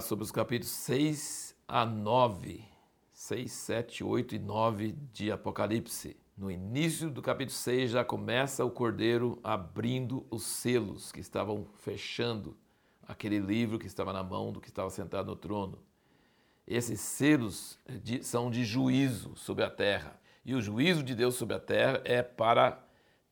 sobre os capítulos 6 a 9, 6, 7, 8 e 9 de Apocalipse. No início do capítulo 6 já começa o cordeiro abrindo os selos que estavam fechando aquele livro que estava na mão do que estava sentado no trono. Esses selos são de juízo sobre a terra. E o juízo de Deus sobre a terra é para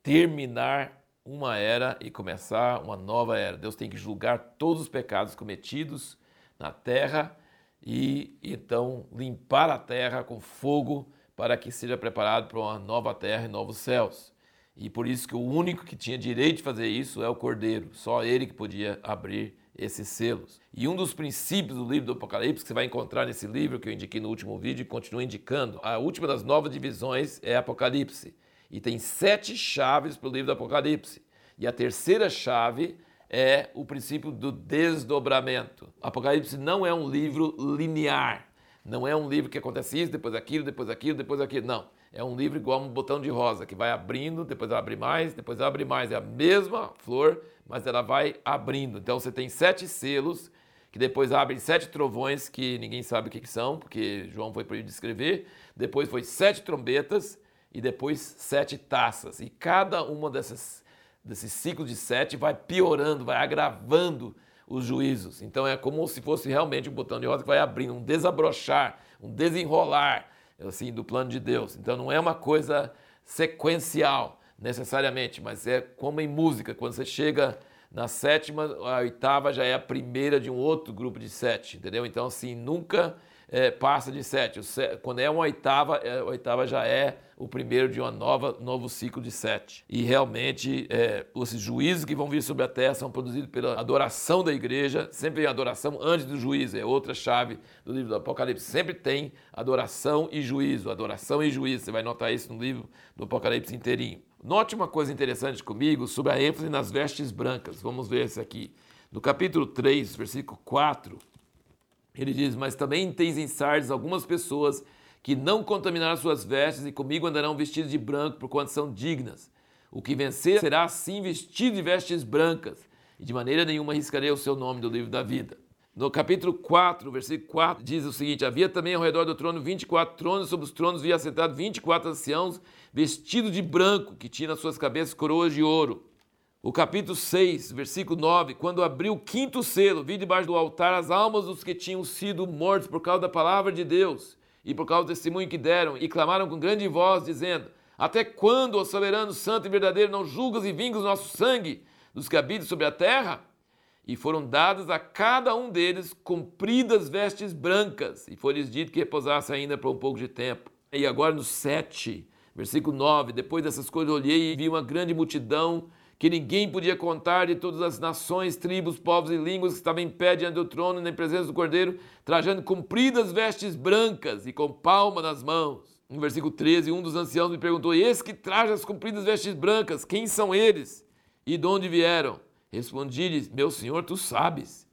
terminar uma era e começar uma nova era. Deus tem que julgar todos os pecados cometidos na terra e então limpar a terra com fogo para que seja preparado para uma nova terra e novos céus. E por isso que o único que tinha direito de fazer isso é o Cordeiro, só ele que podia abrir esses selos. E um dos princípios do livro do Apocalipse, que você vai encontrar nesse livro que eu indiquei no último vídeo e continuo indicando, a última das nove divisões é Apocalipse. E tem sete chaves para o livro do Apocalipse. E a terceira chave é o princípio do desdobramento. Apocalipse não é um livro linear. Não é um livro que acontece isso, depois aquilo, depois aquilo, depois aquilo. Não. É um livro igual um botão de rosa, que vai abrindo, depois abre mais, depois abre mais. É a mesma flor, mas ela vai abrindo. Então você tem sete selos, que depois abrem sete trovões, que ninguém sabe o que, são, porque João foi para ele descrever. Depois foi sete trombetas, e depois sete taças. E cada uma dessas, desses ciclos de sete vai piorando, vai agravando os juízos. Então é como se fosse realmente um botão de rosa que vai abrindo, um desabrochar, um desenrolar assim do plano de Deus. Então não é uma coisa sequencial necessariamente, mas é como em música, quando você chega na sétima, a oitava já é a primeira de um outro grupo de sete, entendeu? Então assim, nunca é, passa de sete. Quando é uma oitava, é, a oitava já é o primeiro de um novo ciclo de sete. E realmente, é, esses juízos que vão vir sobre a terra são produzidos pela adoração da igreja. Sempre tem adoração antes do juízo, é outra chave do livro do Apocalipse. Sempre tem adoração e juízo, adoração e juízo. Você vai notar isso no livro do Apocalipse inteirinho. Note uma coisa interessante comigo sobre a ênfase nas vestes brancas. Vamos ver esse aqui. No capítulo 3, versículo 4, ele diz: Mas também tens em Sardes algumas pessoas que não contaminaram suas vestes e comigo andarão vestidos de branco, porquanto são dignas. O que vencer será assim vestido de vestes brancas, e de maneira nenhuma riscarei o seu nome do livro da vida. No capítulo 4, versículo 4, diz o seguinte: Havia também ao redor do trono 24 tronos, sobre os tronos via assentado 24 anciãos, vestidos de branco, que tinham nas suas cabeças coroas de ouro. O capítulo 6, versículo 9, quando abriu o quinto selo, vi debaixo do altar as almas dos que tinham sido mortos por causa da palavra de Deus e por causa do testemunho que deram, e clamaram com grande voz, dizendo: Até quando, ó soberano, santo e verdadeiro, não julgas e vingas o nosso sangue dos que habitam sobre a terra? E foram dadas a cada um deles compridas vestes brancas, e foi-lhes dito que repousasse ainda por um pouco de tempo. E agora no 7, versículo 9, depois dessas coisas olhei e vi uma grande multidão que ninguém podia contar de todas as nações, tribos, povos e línguas que estavam em pé diante do trono na presença do Cordeiro, trajando compridas vestes brancas e com palma nas mãos. No versículo 13, um dos anciãos me perguntou: Esse que traja as compridas vestes brancas, quem são eles? E de onde vieram? Respondi-lhe: Meu senhor, tu sabes.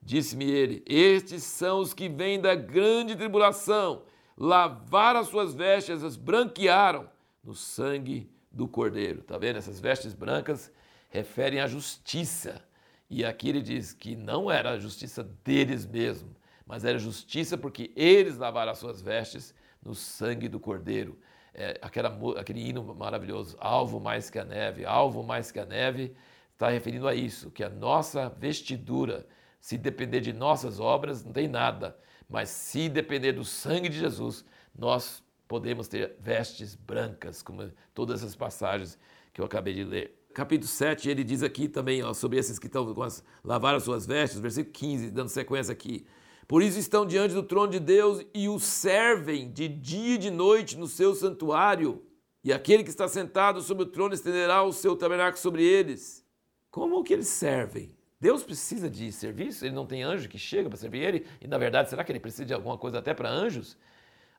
Disse-me ele: Estes são os que vêm da grande tribulação, lavaram as suas vestes, as branquearam no sangue do cordeiro. Tá vendo? Essas vestes brancas referem à justiça. E aqui ele diz que não era a justiça deles mesmos, mas era justiça porque eles lavaram as suas vestes no sangue do cordeiro. É, aquela, aquele hino maravilhoso, alvo mais que a neve, alvo mais que a neve, está referindo a isso, que a nossa vestidura, se depender de nossas obras, não tem nada, mas se depender do sangue de Jesus, nós podemos ter vestes brancas, como todas as passagens que eu acabei de ler. Capítulo 7, ele diz aqui também ó, sobre esses que estão com as, lavaram as suas vestes, versículo 15, dando sequência aqui. Por isso estão diante do trono de Deus e o servem de dia e de noite no seu santuário. E aquele que está sentado sobre o trono estenderá o seu tabernáculo sobre eles. Como que eles servem? Deus precisa de serviço? Ele não tem anjo que chega para servir ele? E na verdade, será que ele precisa de alguma coisa até para anjos?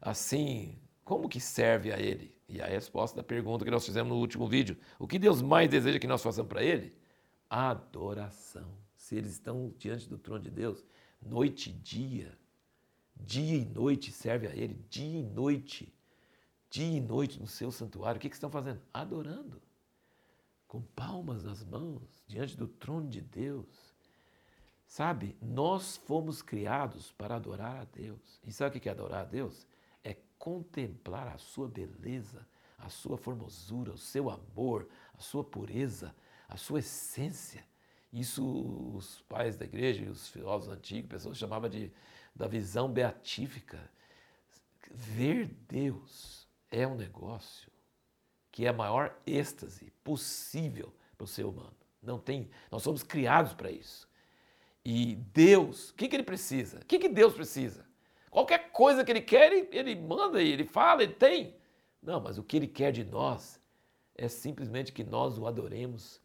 Assim, como que serve a Ele? E a resposta da pergunta que nós fizemos no último vídeo: o que Deus mais deseja que nós façamos para Ele? Adoração. Se eles estão diante do trono de Deus, noite e dia, dia e noite serve a Ele, dia e noite, dia e noite no seu santuário, o que, que estão fazendo? Adorando, com palmas nas mãos, diante do trono de Deus, Sabe, nós fomos criados para adorar a Deus. E sabe o que é adorar a Deus? Contemplar a sua beleza, a sua formosura, o seu amor, a sua pureza, a sua essência. Isso os pais da igreja e os filósofos antigos, pessoas chamavam de da visão beatífica. Ver Deus é um negócio que é a maior êxtase possível para o ser humano. Não tem, nós somos criados para isso. E Deus, o que, que ele precisa? O que, que Deus precisa? Qualquer coisa que ele quer, ele, ele manda, ele fala, ele tem. Não, mas o que ele quer de nós é simplesmente que nós o adoremos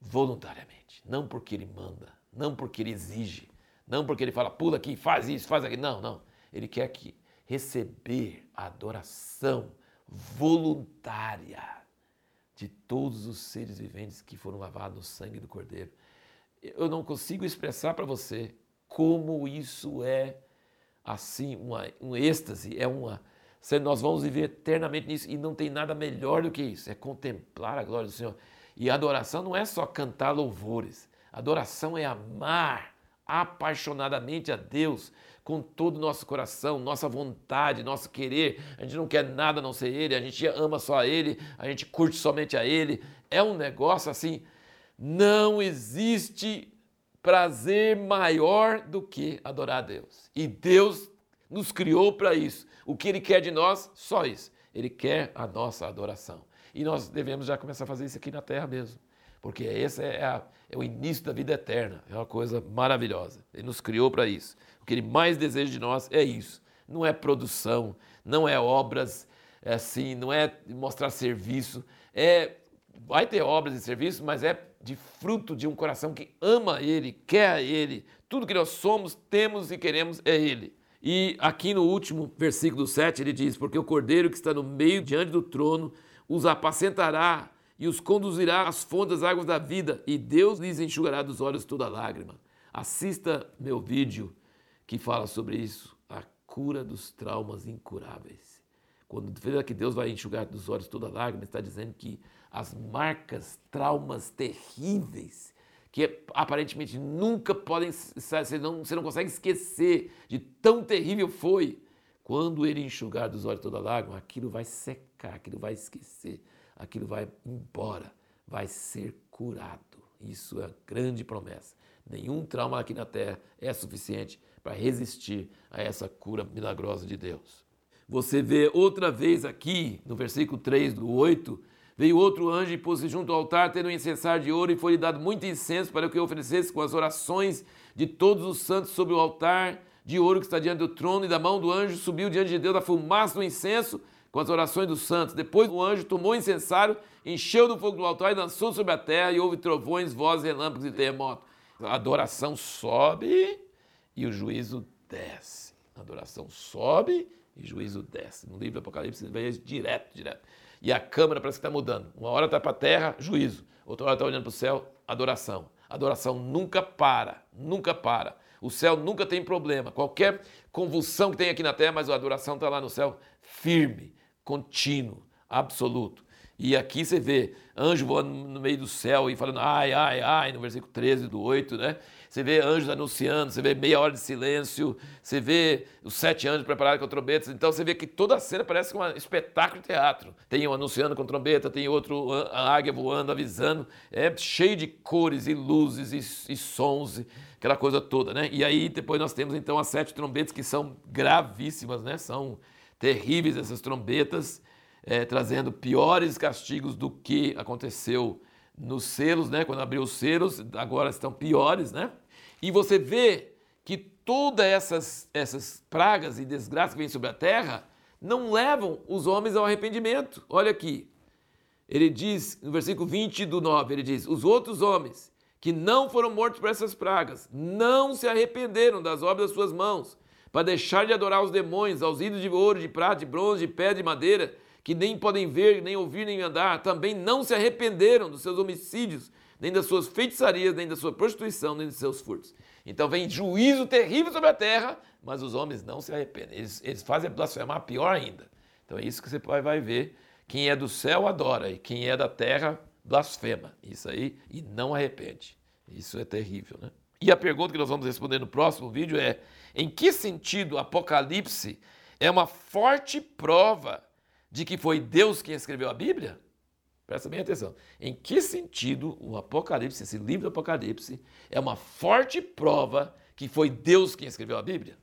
voluntariamente. Não porque ele manda, não porque ele exige, não porque ele fala, pula aqui, faz isso, faz aquilo. Não, não. Ele quer que receber a adoração voluntária de todos os seres viventes que foram lavados no sangue do Cordeiro. Eu não consigo expressar para você como isso é assim, uma, um êxtase, é uma. Nós vamos viver eternamente nisso e não tem nada melhor do que isso, é contemplar a glória do Senhor. E adoração não é só cantar louvores, adoração é amar apaixonadamente a Deus com todo o nosso coração, nossa vontade, nosso querer. A gente não quer nada a não ser Ele, a gente ama só a Ele, a gente curte somente a Ele. É um negócio assim. Não existe prazer maior do que adorar a Deus. E Deus nos criou para isso. O que Ele quer de nós? Só isso. Ele quer a nossa adoração. E nós devemos já começar a fazer isso aqui na terra mesmo. Porque esse é, a, é o início da vida eterna. É uma coisa maravilhosa. Ele nos criou para isso. O que Ele mais deseja de nós é isso. Não é produção, não é obras, é assim, não é mostrar serviço. É, vai ter obras e serviços, mas é de fruto de um coração que ama Ele, quer Ele. Tudo que nós somos, temos e queremos é Ele. E aqui no último versículo 7 ele diz: Porque o cordeiro que está no meio diante do trono os apacentará e os conduzirá às fontes águas da vida, e Deus lhes enxugará dos olhos toda lágrima. Assista meu vídeo que fala sobre isso, a cura dos traumas incuráveis. Quando fala que Deus vai enxugar dos olhos toda lágrima, está dizendo que as marcas, traumas terríveis, que aparentemente nunca podem, você não, você não consegue esquecer de tão terrível foi, quando ele enxugar dos olhos toda lágrima, aquilo vai secar, aquilo vai esquecer aquilo vai embora, vai ser curado. Isso é a grande promessa. Nenhum trauma aqui na terra é suficiente para resistir a essa cura milagrosa de Deus. Você vê outra vez aqui, no versículo 3 do 8, veio outro anjo e pôs-se junto ao altar, tendo um incensário de ouro, e foi-lhe dado muito incenso para que oferecesse com as orações de todos os santos sobre o altar de ouro que está diante do trono, e da mão do anjo subiu diante de Deus a fumaça do incenso, com as orações dos santos. Depois o anjo tomou o incensário, encheu do fogo do altar e dançou sobre a terra, e houve trovões, vozes, relâmpagos e terremotos. A adoração sobe e o juízo desce. A adoração sobe e o juízo desce. No livro do Apocalipse, você vê direto, direto. E a câmera parece que está mudando. Uma hora está para a terra, juízo. Outra hora está olhando para o céu, adoração. Adoração nunca para, nunca para. O céu nunca tem problema. Qualquer convulsão que tem aqui na terra, mas a adoração está lá no céu firme contínuo, absoluto. E aqui você vê anjo voando no meio do céu e falando ai, ai, ai, no versículo 13 do 8, né? Você vê anjos anunciando, você vê meia hora de silêncio, você vê os sete anjos preparados com trombetas. Então você vê que toda a cena parece um espetáculo de teatro. Tem um anunciando com trombeta, tem outro águia voando, avisando. É cheio de cores e luzes e, e sons, aquela coisa toda, né? E aí depois nós temos então as sete trombetas que são gravíssimas, né? São terríveis essas trombetas, é, trazendo piores castigos do que aconteceu nos selos, né? Quando abriu os selos, agora estão piores, né? E você vê que todas essas, essas pragas e desgraças que vêm sobre a terra não levam os homens ao arrependimento. Olha aqui. Ele diz, no versículo 20 do 9, ele diz: Os outros homens que não foram mortos por essas pragas não se arrependeram das obras das suas mãos, para deixar de adorar os demônios, aos ídolos de ouro, de prata, de bronze, de pedra e madeira, que nem podem ver, nem ouvir, nem andar, também não se arrependeram dos seus homicídios, nem das suas feitiçarias, nem da sua prostituição, nem dos seus furtos. Então vem juízo terrível sobre a terra, mas os homens não se arrependem. Eles, eles fazem blasfemar pior ainda. Então é isso que você vai ver. Quem é do céu adora, e quem é da terra blasfema. Isso aí, e não arrepende. Isso é terrível, né? E a pergunta que nós vamos responder no próximo vídeo é: em que sentido Apocalipse é uma forte prova de que foi Deus quem escreveu a Bíblia? Presta bem atenção. Em que sentido o Apocalipse, esse livro do Apocalipse, é uma forte prova que foi Deus quem escreveu a Bíblia?